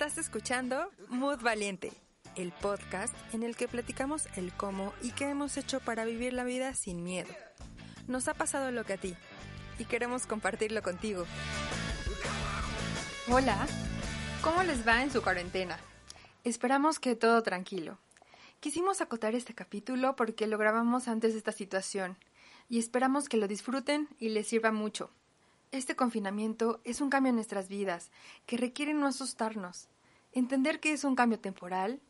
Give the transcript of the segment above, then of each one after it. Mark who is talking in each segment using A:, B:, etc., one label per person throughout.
A: Estás escuchando Mood Valiente, el podcast en el que platicamos el cómo y qué hemos hecho para vivir la vida sin miedo. Nos ha pasado lo que a ti y queremos compartirlo contigo. Hola, ¿cómo les va en su cuarentena? Esperamos que todo tranquilo. Quisimos acotar este capítulo porque lo grabamos antes de esta situación y esperamos que lo disfruten y les sirva mucho. Este confinamiento es un cambio en nuestras vidas que requiere no asustarnos. Entender que es un cambio temporal,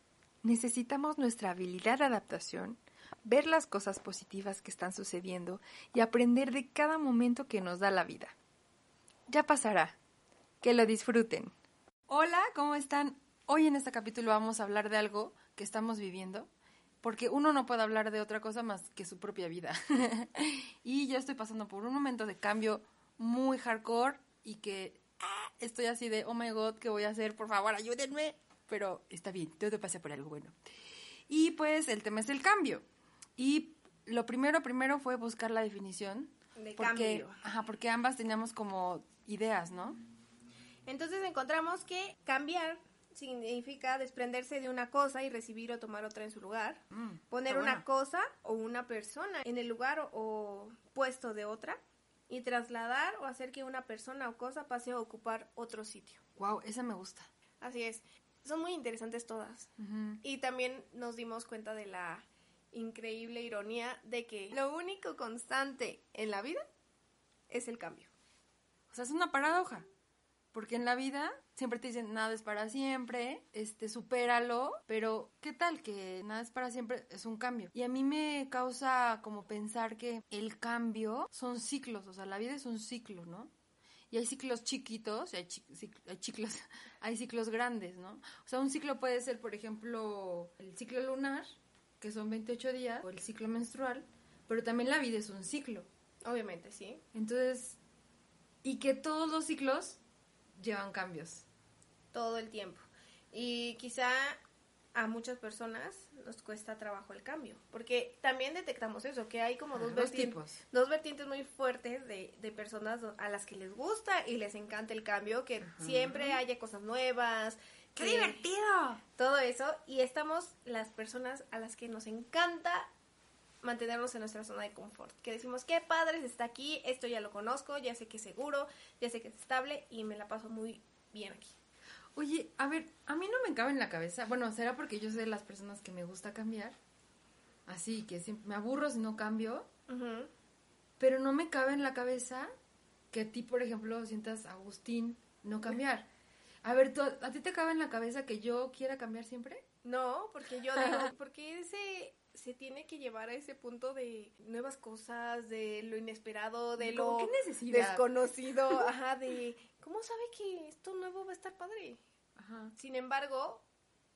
A: necesitamos nuestra habilidad de adaptación, ver las cosas positivas que están sucediendo y aprender de cada momento que nos da la vida. Ya pasará. Que lo disfruten. Hola, ¿cómo están? Hoy en este capítulo vamos a hablar de algo que estamos viviendo, porque uno no puede hablar de otra cosa más que su propia vida. y yo estoy pasando por un momento de cambio muy hardcore y que ah, estoy así de, oh my god, ¿qué voy a hacer? Por favor, ayúdenme. Pero está bien, todo pasa por algo bueno. Y pues el tema es el cambio. Y lo primero, primero fue buscar la definición.
B: De
A: porque,
B: cambio.
A: Ajá, porque ambas teníamos como ideas, ¿no?
B: Entonces encontramos que cambiar significa desprenderse de una cosa y recibir o tomar otra en su lugar.
A: Mm,
B: Poner una cosa o una persona en el lugar o, o puesto de otra y trasladar o hacer que una persona o cosa pase a ocupar otro sitio.
A: Wow, esa me gusta.
B: Así es. Son muy interesantes todas. Y también nos dimos cuenta de la increíble ironía de que lo único constante en la vida es el cambio.
A: O sea, es una paradoja. Porque en la vida siempre te dicen nada es para siempre, este, supéralo, pero ¿qué tal que nada es para siempre? Es un cambio. Y a mí me causa como pensar que el cambio son ciclos, o sea, la vida es un ciclo, ¿no? Y hay ciclos chiquitos, y hay, chi- hay ciclos, hay ciclos grandes, ¿no? O sea, un ciclo puede ser, por ejemplo, el ciclo lunar, que son 28 días, o el ciclo menstrual, pero también la vida es un ciclo.
B: Obviamente, sí.
A: Entonces, y que todos los ciclos llevan cambios.
B: Todo el tiempo. Y quizá a muchas personas nos cuesta trabajo el cambio, porque también detectamos eso, que hay como
A: Ah,
B: dos, vertien-
A: tipos.
B: dos vertientes muy fuertes de, de personas a las que les gusta y les encanta el cambio, que siempre haya cosas nuevas. que- Todo eso, y estamos las personas a las que nos encanta mantenernos en nuestra zona de confort, que decimos, qué padre está aquí, esto ya lo conozco, ya sé que es seguro, ya sé que es estable y me la paso muy bien aquí.
A: Oye, a ver, a mí no me cabe en la cabeza. Bueno, será porque yo soy de las personas que me gusta cambiar. Así que siempre me aburro si no cambio. Pero no me cabe en la cabeza que a ti, por ejemplo, sientas Agustín no cambiar. A ver, ¿tú- ¿a ti te cabe en la cabeza que yo quiera cambiar siempre?
B: No, porque yo digo, porque ese se tiene que llevar a ese punto de nuevas cosas, de lo inesperado, de lo desconocido, ajá, de cómo sabe que esto nuevo va a estar padre.
A: Ajá.
B: Sin embargo,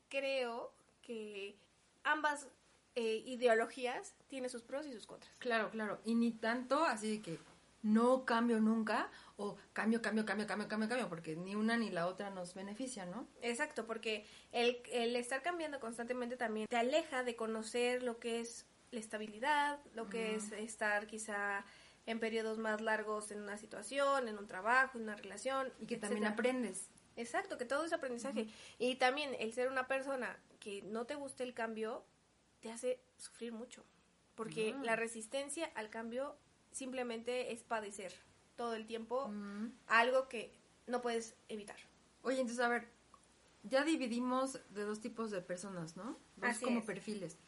B: creo que ambas eh, ideologías tienen sus pros y sus contras.
A: Claro, claro. Y ni tanto así de que no cambio nunca o cambio, cambio, cambio, cambio, cambio, cambio, porque ni una ni la otra nos beneficia, ¿no?
B: Exacto, porque el, el estar cambiando constantemente también te aleja de conocer lo que es la estabilidad, lo que es estar quizá en periodos más largos en una situación, en un trabajo, en una relación.
A: Y que también aprendes.
B: Exacto, que todo es aprendizaje. Y también el ser una persona que no te guste el cambio te hace sufrir mucho. Porque la resistencia al cambio simplemente es padecer todo el tiempo
A: Mm.
B: algo que no puedes evitar.
A: Oye, entonces, a ver, ya dividimos de dos tipos de personas, ¿no? Dos
B: Así
A: como
B: es.
A: perfiles.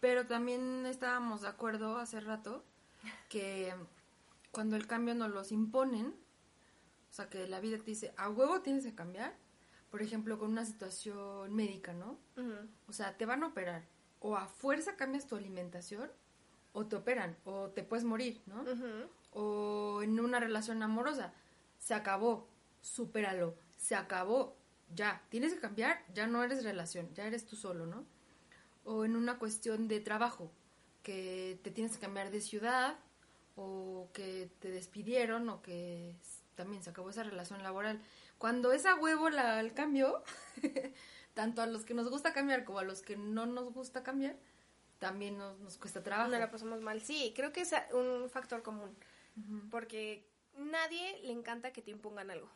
A: Pero también estábamos de acuerdo hace rato que cuando el cambio nos los imponen, o sea, que la vida te dice, a huevo tienes que cambiar, por ejemplo, con una situación médica, ¿no? O sea, te van a operar, o a fuerza cambias tu alimentación, o te operan, o te puedes morir, ¿no? O en una relación amorosa. Se acabó, supéralo, se acabó, ya, tienes que cambiar, ya no eres relación, ya eres tú solo, ¿no? O en una cuestión de trabajo, que te tienes que cambiar de ciudad, o que te despidieron, o que también se acabó esa relación laboral. Cuando es a huevo la, el cambio, tanto a los que nos gusta cambiar como a los que no nos gusta cambiar, también nos, nos cuesta trabajo.
B: No la pasamos mal. Sí, creo que es un factor común. Porque nadie le encanta que te impongan algo.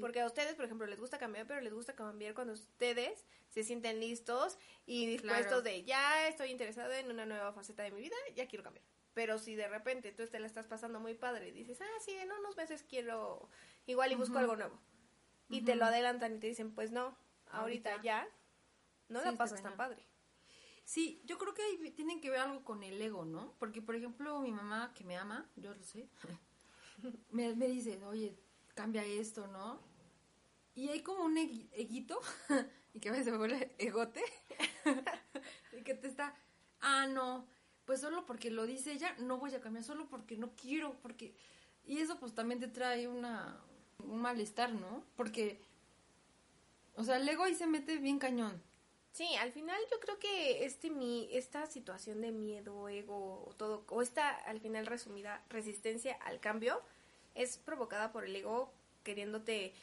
B: Porque a ustedes, por ejemplo, les gusta cambiar, pero les gusta cambiar cuando ustedes se sienten listos y dispuestos de ya estoy interesado en una nueva faceta de mi vida, ya quiero cambiar. Pero si de repente tú te la estás pasando muy padre y dices, ah, sí, en unos meses quiero igual y busco algo nuevo. Y te lo adelantan y te dicen, pues no, ahorita, ya, no la pasas tan padre.
A: Sí, yo creo que ahí tienen que ver algo con el ego, ¿no? Porque, por ejemplo, mi mamá, que me ama, yo lo sé, me, me dice, oye, cambia esto, ¿no? Y hay como un eguito, y que a veces se me vuelve egote, y que te está, ah, no, pues solo porque lo dice ella, no voy a cambiar, solo porque no quiero, porque... Y eso pues también te trae una, un malestar, ¿no? Porque, o sea, el ego ahí se mete bien cañón.
B: Sí, al final yo creo que este mi esta situación de miedo, ego o todo o esta al final resumida resistencia al cambio es provocada por el ego queriéndote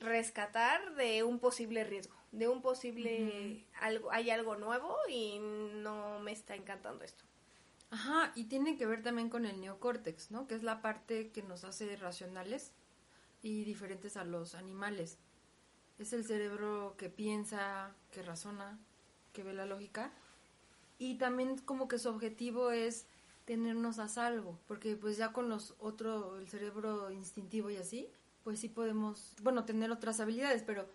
B: rescatar de un posible riesgo, de un posible algo, hay algo nuevo y no me está encantando esto.
A: Ajá, y tiene que ver también con el neocórtex, ¿no? Que es la parte que nos hace racionales y diferentes a los animales. Es el cerebro que piensa, que razona, que ve la lógica. Y también como que su objetivo es tenernos a salvo, porque pues ya con los otro, el cerebro instintivo y así, pues sí podemos, bueno, tener otras habilidades, pero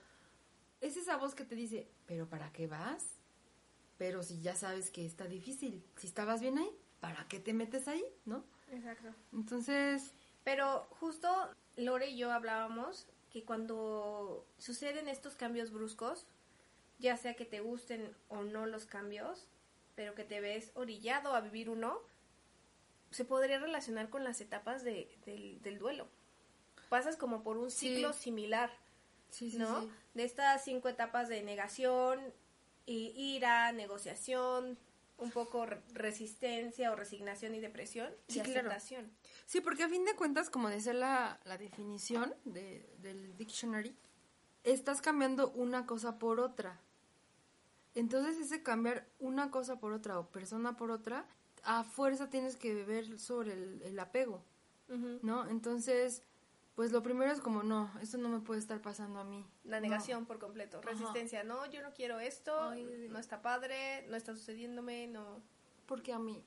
A: es esa voz que te dice, pero ¿para qué vas? Pero si ya sabes que está difícil, si estabas bien ahí, ¿para qué te metes ahí? ¿No?
B: Exacto.
A: Entonces...
B: Pero justo Lore y yo hablábamos que cuando suceden estos cambios bruscos, ya sea que te gusten o no los cambios, pero que te ves orillado a vivir uno, se podría relacionar con las etapas de, del, duelo. Pasas como por un ciclo similar, ¿no? De estas cinco etapas de negación, y ira, negociación, un poco resistencia o resignación y depresión y aceptación.
A: Sí, porque a fin de cuentas, como dice la, la definición de, del dictionary, estás cambiando una cosa por otra. Entonces ese cambiar una cosa por otra o persona por otra a fuerza tienes que ver sobre el, apego, ¿no? Entonces, pues lo primero es como, no, esto no me puede estar pasando a mí.
B: La negación por completo, resistencia, no, yo no quiero esto, no está padre, no está sucediéndome, no.
A: Porque a mí,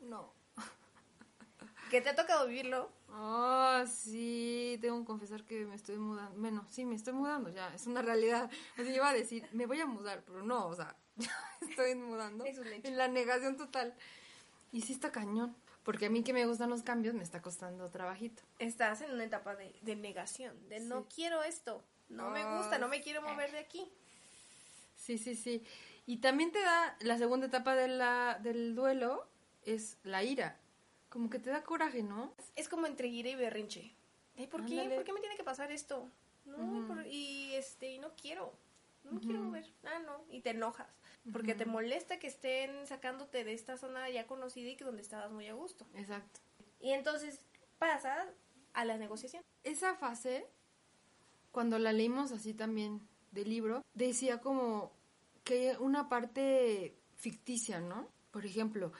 A: no.
B: ¿Que te ha tocado vivirlo?
A: Ah, sí, tengo que confesar que me estoy mudando. Bueno, sí, me estoy mudando ya, es una realidad. O sea, iba a decir, me voy a mudar, pero no, o sea, estoy mudando. Es un hecho. En la negación total. Y sí está cañón, porque a mí que me gustan los cambios me está costando trabajito.
B: Estás en una etapa de, negación, de no quiero esto, no me gusta, no me quiero mover de aquí.
A: Sí, sí, sí. Y también te da, la segunda etapa de la, del duelo es la ira. Como que te da coraje, ¿no?
B: Es como entre ira y berrinche. ¿Por qué? ¿Por qué me tiene que pasar esto? No, y este, y no quiero. No quiero mover. Ah, no. Y te enojas porque te molesta que estén sacándote de esta zona ya conocida y que donde estabas muy a gusto.
A: Exacto.
B: Y entonces pasa a la negociación.
A: Esa fase, cuando la leímos así también del libro, decía como que una parte ficticia, ¿no? Por ejemplo,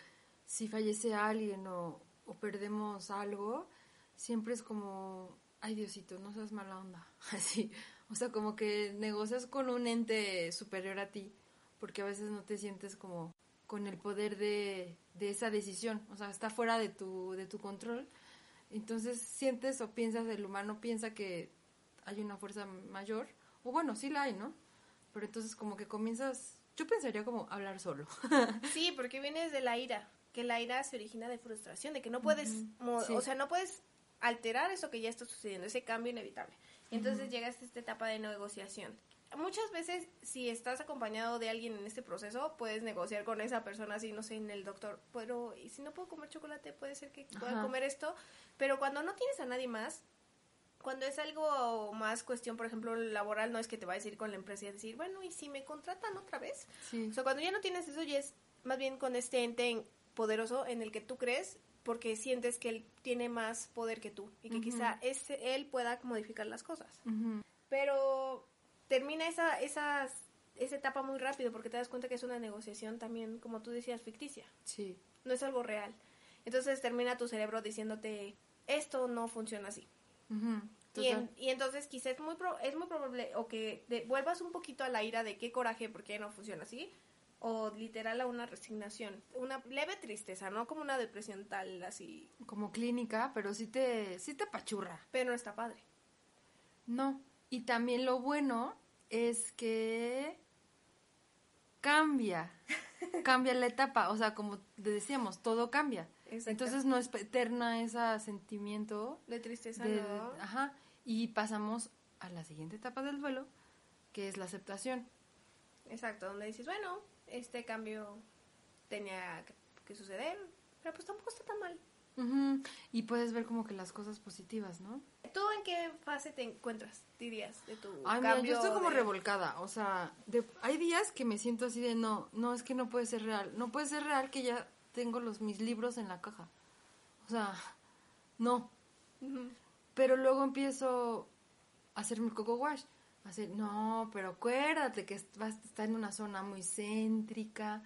A: si fallece alguien o, o perdemos algo, siempre es como, ay Diosito, no seas mala onda, así. O sea, como que negocias con un ente superior a ti porque a veces no te sientes como con el poder de, esa decisión, o sea, está fuera de tu, de tu control. Entonces sientes o piensas, el humano piensa que hay una fuerza mayor, o bueno, sí la hay, ¿no? Pero entonces como que comienzas, yo pensaría como hablar solo.
B: sí, porque vienes de la ira, que la ira se origina de frustración, de que no puedes, o sea, no puedes alterar eso que ya está sucediendo, ese cambio inevitable. Entonces llegas a esta etapa de negociación muchas veces si estás acompañado de alguien en este proceso, puedes negociar con esa persona, así no sé, en el doctor, pero y si no puedo comer chocolate, puede ser que pueda comer esto, pero cuando no tienes a nadie más, cuando es algo más cuestión, por ejemplo, laboral, no es que te va a decir con la empresa y decir, bueno, ¿y si me contratan otra vez? O sea, cuando ya no tienes eso, ya es más bien con este ente poderoso en el que tú crees porque sientes que él tiene más poder que tú y que quizá ese, él pueda modificar las cosas. Pero termina esa, esa etapa muy rápido porque te das cuenta que es una negociación también, como tú decías, ficticia.
A: Sí.
B: No es algo real. Entonces termina tu cerebro diciéndote, esto no funciona así. Y, entonces quizás es muy, es muy probable o que vuelvas un poquito a la ira de qué coraje porque no funciona así, o literal a una resignación, una leve tristeza, no como una depresión tal así.
A: Como clínica, pero sí te, sí te pachurra.
B: Pero no está padre.
A: No, y también lo bueno es que cambia, cambia la etapa, o sea, como decíamos, todo cambia. Entonces no es eterna ese sentimiento
B: de tristeza,
A: Ajá, y pasamos a la siguiente etapa del duelo, que es la aceptación.
B: Exacto, donde dices, bueno, este cambio tenía que, suceder, pero pues tampoco está tan mal.
A: Y puedes ver como que las cosas positivas, ¿no?
B: ¿Tú en qué fase te encuentras, dirías, de tu
A: Ay, cambio? Mira, yo estoy como revolcada, o sea, hay días que me siento así de no, no, es que no puede ser real, no puede ser real que ya tengo los mis libros en la caja, o sea, no. Pero luego empiezo a hacer mi coco wash, hacer, no, pero acuérdate que va a estar en una zona muy céntrica,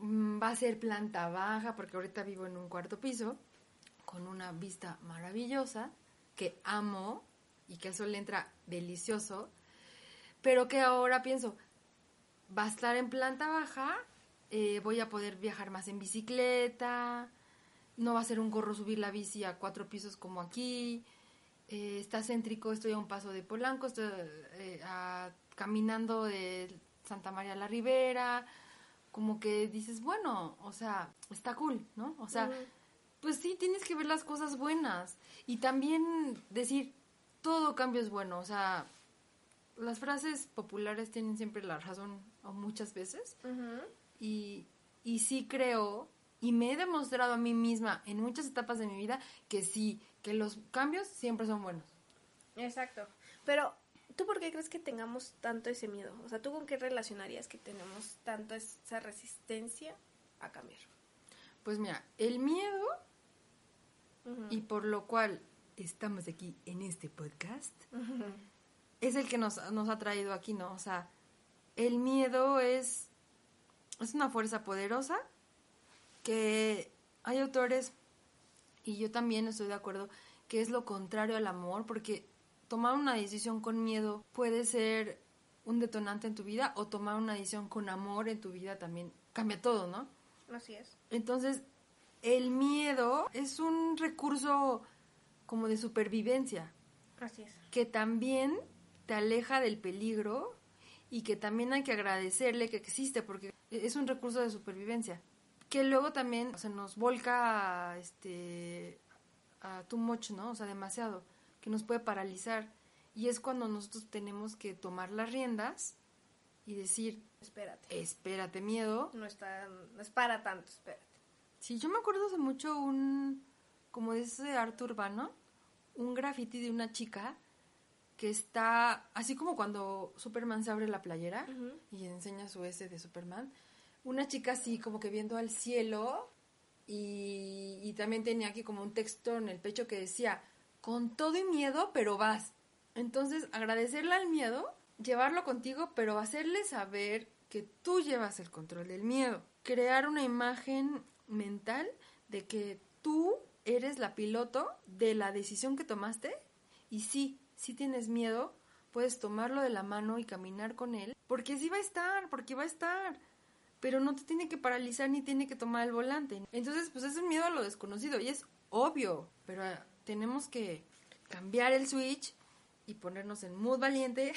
A: va a ser planta baja, porque ahorita vivo en un cuarto piso, con una vista maravillosa, que amo y que el sol entra delicioso, pero que ahora pienso, va a estar en planta baja, eh, voy a poder viajar más en bicicleta, no va a ser un gorro subir la bici a cuatro pisos como aquí, eh, está céntrico, estoy a un paso de Polanco, estoy eh, caminando de Santa María la Ribera, como que dices, bueno, o sea, está cool, ¿no? O sea, pues sí, tienes que ver las cosas buenas. Y también decir, todo cambio es bueno, o sea, las frases populares tienen siempre la razón o muchas veces. Y, y sí creo y me he demostrado a mí misma en muchas etapas de mi vida que sí, que los cambios siempre son buenos.
B: Exacto, pero ¿tú por qué crees que tengamos tanto ese miedo? O sea, ¿tú con qué relacionarías que tenemos tanto esa resistencia a cambiar?
A: Pues mira, el miedo y por lo cual estamos aquí en este podcast, es el que nos, nos, ha traído aquí, ¿no? O sea, el miedo es, es una fuerza poderosa que hay autores, y yo también estoy de acuerdo, que es lo contrario al amor, porque tomar una decisión con miedo puede ser un detonante en tu vida o tomar una decisión con amor en tu vida también cambia todo, ¿no?
B: Así es.
A: Entonces, el miedo es un recurso como de supervivencia.
B: Así es.
A: Que también te aleja del peligro y que también hay que agradecerle que existe porque es un recurso de supervivencia. Que luego también se nos volca a, este, a too much, ¿no? O sea, demasiado, que nos puede paralizar. Y es cuando nosotros tenemos que tomar las riendas y decir,
B: espérate.
A: Espérate, miedo.
B: No, está, no es para tanto, espérate.
A: Sí, yo me acuerdo hace mucho un, como de ese arte urbano, un graffiti de una chica que está, así como cuando Superman se abre la playera y enseña su S de Superman, una chica así como que viendo al cielo y, y también tenía aquí como un texto en el pecho que decía, con todo y miedo, pero vas. Entonces, agradecerle al miedo, llevarlo contigo, pero hacerle saber que tú llevas el control del miedo. Crear una imagen mental de que tú eres la piloto de la decisión que tomaste y sí, si tienes miedo, puedes tomarlo de la mano y caminar con él, porque sí va a estar, porque va a estar, pero no te tiene que paralizar ni tiene que tomar el volante. Entonces, pues es el miedo a lo desconocido y es obvio, pero tenemos que cambiar el switch y ponernos en mood valiente.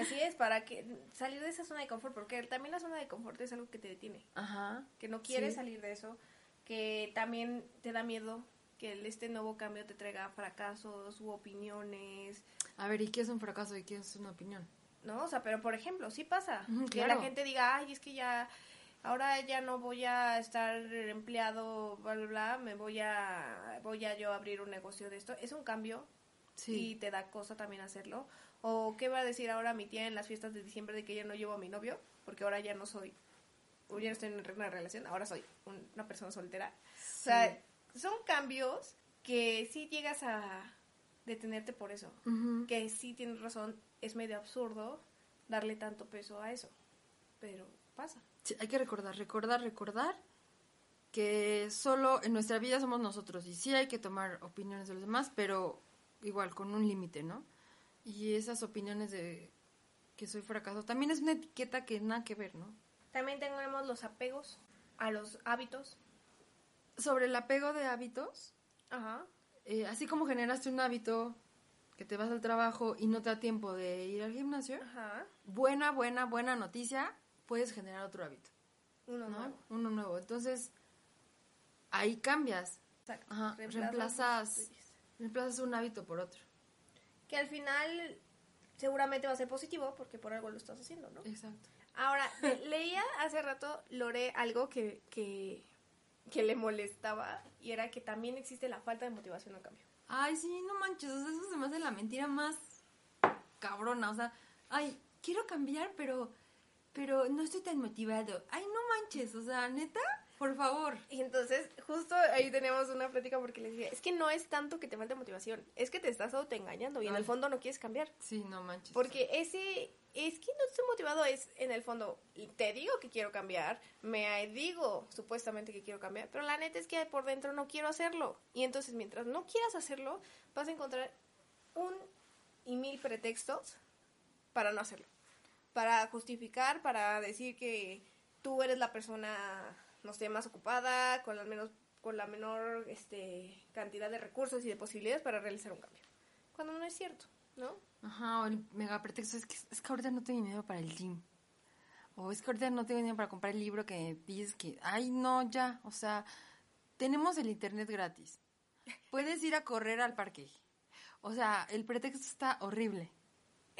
B: Así es, para que salir de esa zona de confort, porque también la zona de confort es algo que te detiene.
A: Ajá.
B: Que no quieres salir de eso, que también te da miedo que este nuevo cambio te traiga fracasos u opiniones.
A: A ver, ¿y qué es un fracaso y qué es una opinión?
B: No, o sea, pero por ejemplo, sí pasa. Que la gente diga, ay, es que ya, ahora ya no voy a estar empleado, bla, bla, bla, me voy a, voy a yo abrir un negocio de esto. Es un cambio y te da cosa también hacerlo. O qué va a decir ahora mi tía en las fiestas de diciembre de que ya no llevo a mi novio, porque ahora ya no soy, ya no estoy en una relación, ahora soy una persona soltera. O sea, son cambios que sí llegas a detenerte por eso. Que sí tienes razón, es medio absurdo darle tanto peso a eso. Pero pasa.
A: Hay que recordar, recordar, recordar que solo en nuestra vida somos nosotros y sí hay que tomar opiniones de los demás, pero igual, con un límite, ¿no? Y esas opiniones de que soy fracaso, también es una etiqueta que nada que ver, ¿no?
B: También tenemos los apegos a los hábitos.
A: Sobre el apego de hábitos,
B: Ajá.
A: eh, así como generaste un hábito que te vas al trabajo y no te da tiempo de ir al gimnasio,
B: Ajá.
A: buena, buena, buena noticia, puedes generar otro hábito,
B: Uno
A: ¿no?
B: nuevo.
A: Uno nuevo. Entonces, ahí cambias,
B: Exacto.
A: Ajá,
B: Reemplazas
A: reemplazas, un hábito por otro.
B: Que al final seguramente va a ser positivo porque por algo lo estás haciendo, ¿no?
A: Exacto.
B: Ahora, le- leía hace rato, Lore, algo que, que, que le molestaba y era que también existe la falta de motivación al cambio.
A: Ay, sí, no manches, o sea, eso se me hace la mentira más cabrona, o sea, ay, quiero cambiar, pero, pero no estoy tan motivado. Ay, no manches, o sea, neta, por favor.
B: Y entonces, justo ahí tenemos una plática porque le decía, es que no es tanto que te falte motivación, es que te estás autoengañando y en el fondo no quieres cambiar.
A: Sí, no manches.
B: Porque ese, es que no estoy motivado, es en el fondo, te digo que quiero cambiar, me digo supuestamente que quiero cambiar, pero la neta es que por dentro no quiero hacerlo. Y entonces mientras no quieras hacerlo, vas a encontrar un y mil pretextos para no hacerlo. Para justificar, para decir que tú eres la persona, no sé, más ocupada, con la menos con la menor este, cantidad de recursos y de posibilidades para realizar un cambio. Cuando no es cierto, ¿no?
A: Ajá, o el mega pretexto es que, es que ahorita no tengo dinero para el gym. O es que ahorita no tengo dinero para comprar el libro que dices que, ay, no, ya, o sea, tenemos el internet gratis. Puedes ir a correr al parque. O sea, el pretexto está horrible.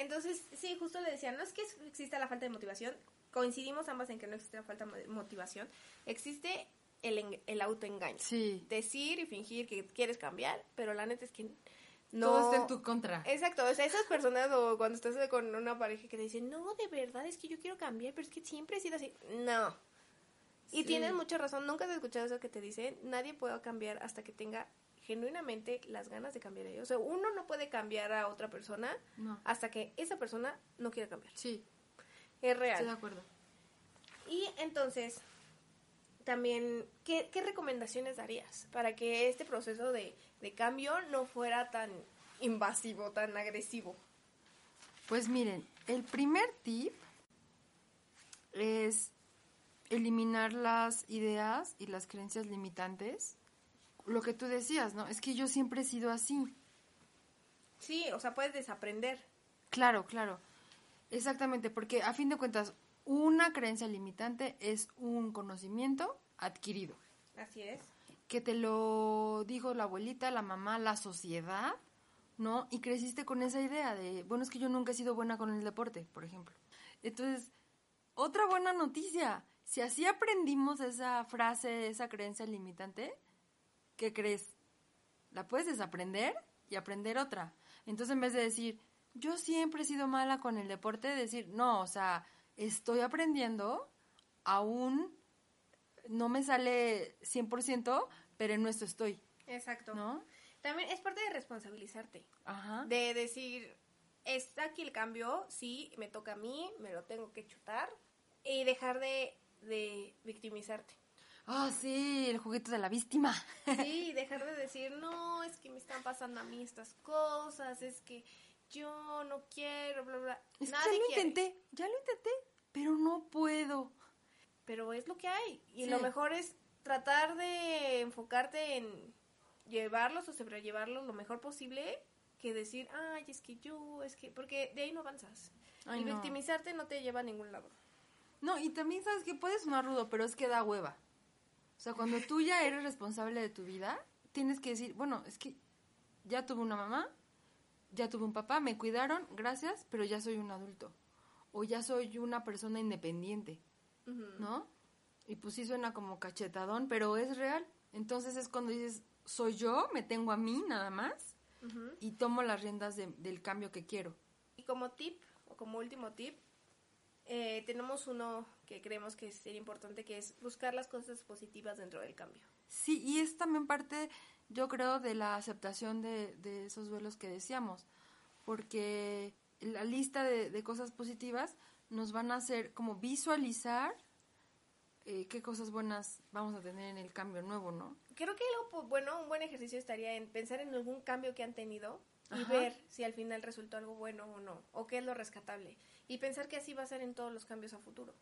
B: Entonces, sí, justo le decía, no es que exista la falta de motivación, coincidimos ambas en que no existe la falta de motivación, existe el, el autoengaño.
A: Sí.
B: Decir y fingir que quieres cambiar, pero la neta es que no...
A: Todo está en tu contra.
B: Exacto, o sea, esas personas o cuando estás con una pareja que te dice, no, de verdad es que yo quiero cambiar, pero es que siempre he sido así. No. Y
A: Sí.
B: tienes mucha razón, nunca has escuchado eso que te dicen, nadie puede cambiar hasta que tenga genuinamente las ganas de cambiar ellos. O sea, uno no puede cambiar a otra persona
A: No.
B: hasta que esa persona no quiera cambiar.
A: Sí,
B: Es
A: estoy de
B: real.
A: acuerdo.
B: Y entonces, también, ¿qué, qué recomendaciones darías para que este proceso de, de cambio no fuera tan invasivo, tan agresivo?
A: Pues miren, el primer tip es eliminar las ideas y las creencias limitantes. Lo que tú decías, ¿no? Es que yo siempre he sido así.
B: Sí, o sea, puedes desaprender.
A: Claro, claro. Exactamente, porque a fin de cuentas, una creencia limitante es un conocimiento adquirido,
B: Así es.
A: que te lo dijo la abuelita, la mamá, la sociedad, ¿no? Y creciste con esa idea de, bueno, es que yo nunca he sido buena con el deporte, por ejemplo. Entonces, otra buena noticia, si así aprendimos esa frase, esa creencia limitante, ¿qué crees? La puedes desaprender y aprender otra. Entonces, en vez de decir, yo siempre he sido mala con el deporte, decir, no, o sea, estoy aprendiendo, aún no me sale 100%, pero en esto estoy,
B: Exacto.
A: ¿no?
B: También es parte de responsabilizarte.
A: Ajá.
B: De decir, está aquí el cambio, sí, me toca a mí, me lo tengo que chutar. Y dejar de, de victimizarte.
A: Ah, sí, el juguete de la víctima.
B: Sí, dejar de decir, no, es que me están pasando a mí estas cosas, es que yo no quiero, bla, bla.
A: Es que
B: Nadie
A: ya lo
B: quiere.
A: intenté, ya lo intenté, pero no puedo.
B: Pero es lo que hay. Y
A: Sí.
B: lo mejor es tratar de enfocarte en llevarlos o sobrellevarlos lo mejor posible que decir, ay, es que yo, es que... Porque de ahí no avanzas.
A: Ay,
B: y
A: no.
B: victimizarte no te lleva a ningún lado.
A: No, y también sabes que puede sonar rudo, pero es que da hueva. O sea, cuando tú ya eres responsable de tu vida, tienes que decir, bueno, es que ya tuve una mamá, ya tuve un papá, me cuidaron, gracias, pero ya soy un adulto. O ya soy una persona independiente. ¿no? Y pues sí suena como cachetadón, pero es real. Entonces es cuando dices, soy yo, me tengo a mí nada más y tomo las riendas de- del cambio que quiero.
B: Y como tip, o como último tip, eh, tenemos uno que creemos que sería importante, que es buscar las cosas positivas dentro del cambio.
A: Sí, y es también parte, yo creo, de la aceptación de, de esos duelos que decíamos, porque la lista de, de cosas positivas nos van a hacer como visualizar eh, qué cosas buenas vamos a tener en el cambio nuevo, ¿no?
B: creo que algo bueno, un buen ejercicio estaría en pensar en algún cambio que han tenido y ver si al final resultó algo bueno o no, o qué es lo rescatable. Y pensar que así va a ser en todos los cambios a futuro.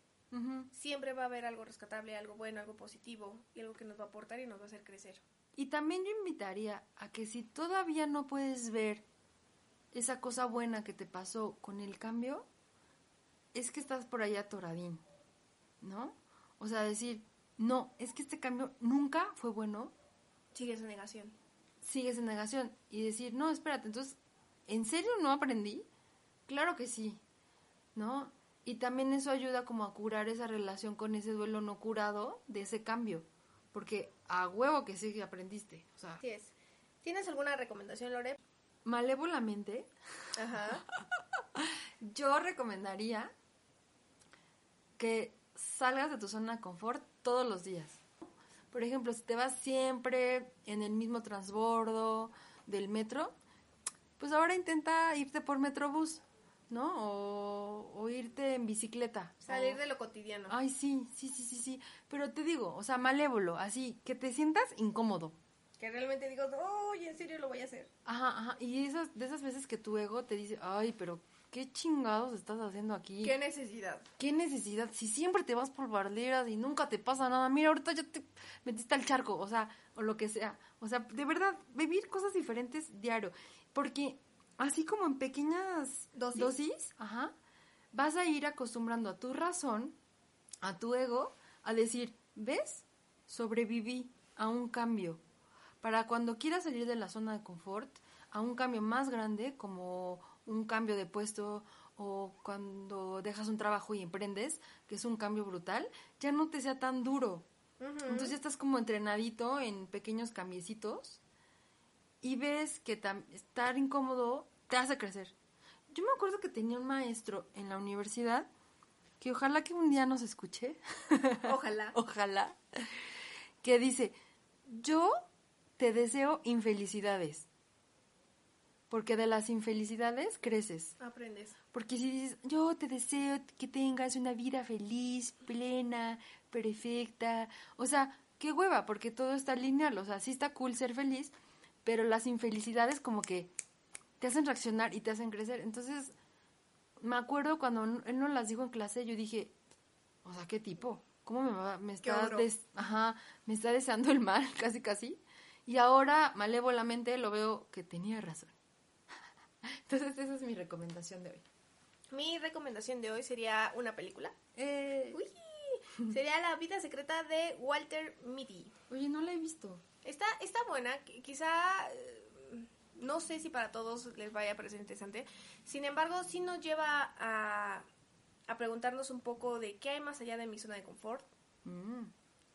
B: Siempre va a haber algo rescatable, algo bueno, algo positivo y algo que nos va a aportar y nos va a hacer crecer.
A: Y también yo invitaría a que si todavía no puedes ver esa cosa buena que te pasó con el cambio, es que estás por allá toradín, ¿no? O sea, decir, no, es que este cambio nunca fue bueno.
B: Sigues en negación.
A: Sigues en negación. Y decir, no, espérate, entonces, ¿en serio no aprendí? Claro que sí, ¿no? Y también eso ayuda como a curar esa relación con ese duelo no curado de ese cambio. Porque a huevo que sí que aprendiste. O sea,
B: sí es. ¿Tienes alguna recomendación, Lore?
A: Malévolamente. Ajá. yo recomendaría que salgas de tu zona de confort todos los días. Por ejemplo, si te vas siempre en el mismo transbordo del metro, pues ahora intenta irte por Metrobús, ¿no? O, irte en bicicleta.
B: Salir de lo cotidiano.
A: Ay, sí, sí, sí, sí, sí. Pero te digo, o sea, malévolo, así, que te sientas incómodo.
B: Que realmente digo, oye, en serio lo voy a hacer.
A: Ajá, ajá. Y esas, de esas veces que tu ego te dice, ay, pero ¿qué chingados estás haciendo aquí?
B: ¿Qué necesidad?
A: ¿Qué necesidad? Si siempre te vas por barderas y nunca te pasa nada, mira, ahorita ya te metiste al charco, o sea, o lo que sea. O sea, de verdad, vivir cosas diferentes diario. Porque así como en pequeñas dosis, ajá, vas a ir acostumbrando a tu razón, a tu ego, a decir, ¿ves? Sobreviví a un cambio. Para cuando quieras salir de la zona de confort, a un cambio más grande como un cambio de puesto o cuando dejas un trabajo y emprendes, que es un cambio brutal, ya no te sea tan duro. Entonces ya estás como entrenadito en pequeños cambiecitos y ves que estar incómodo te hace crecer. Yo me acuerdo que tenía un maestro en la universidad que ojalá que un día nos escuche.
B: Ojalá.
A: ojalá. Que dice, yo te deseo infelicidades porque de las infelicidades creces.
B: Aprendes.
A: Porque si dices, yo te deseo que tengas una vida feliz, plena, perfecta, o sea, qué hueva, porque todo está lineal, o sea, sí está cool ser feliz, pero las infelicidades como que te hacen reaccionar y te hacen crecer. Entonces, me acuerdo cuando él nos las dijo en clase, yo dije, o sea, ¿qué tipo? ¿Cómo me, va, me está, ajá, me está deseando el mal, casi casi? Y ahora, malévolamente, lo veo que tenía razón. Entonces esa es mi recomendación de hoy.
B: Mi recomendación de hoy sería una película. Eh... Sería La vida secreta de Walter Mitty.
A: Oye, no la he visto.
B: Está, está buena, quizá eh, no sé si para todos les vaya a parecer interesante. Sin embargo, sí nos lleva a, a preguntarnos un poco de qué hay más allá de mi zona de confort. Mm.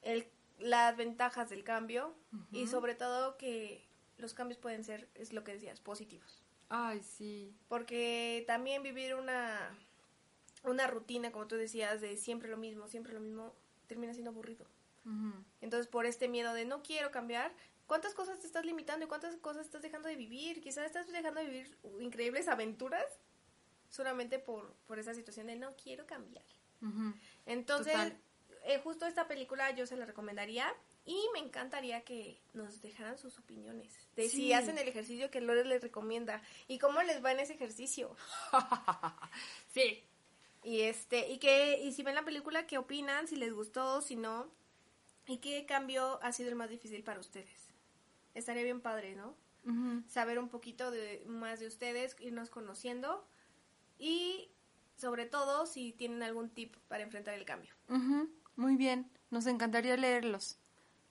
B: El, las ventajas del cambio y sobre todo que los cambios pueden ser, es lo que decías, positivos.
A: Ay, sí.
B: Porque también vivir una, una rutina, como tú decías, de siempre lo mismo, siempre lo mismo, termina siendo aburrido. Entonces, por este miedo de no quiero cambiar, ¿cuántas cosas te estás limitando y cuántas cosas estás dejando de vivir? Quizás estás dejando de vivir increíbles aventuras solamente por, por esa situación de no quiero cambiar. Entonces, eh, justo esta película yo se la recomendaría y me encantaría que nos dejaran sus opiniones de si hacen el ejercicio que Lore les recomienda y cómo les va en ese ejercicio.
A: sí.
B: Y este, y que, y si ven la película, qué opinan, si les gustó, si no, y qué cambio ha sido el más difícil para ustedes. Estaría bien padre, ¿no? Saber un poquito de, más de ustedes, irnos conociendo y sobre todo si tienen algún tip para enfrentar el cambio.
A: Muy bien, nos encantaría leerlos.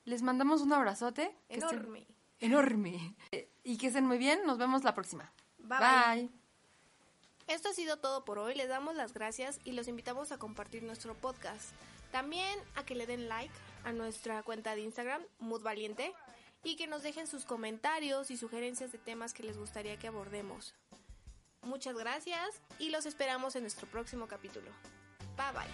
A: Les mandamos un abrazote.
B: Enorme.
A: enorme. Y que estén muy bien. Nos vemos la próxima.
B: bye. bye. Esto ha sido todo por hoy. Les damos las gracias y los invitamos a compartir nuestro podcast. También a que le den like a nuestra cuenta de Instagram, Mood Valiente, y que nos dejen sus comentarios y sugerencias de temas que les gustaría que abordemos. Muchas gracias y los esperamos en nuestro próximo capítulo. Bye bye.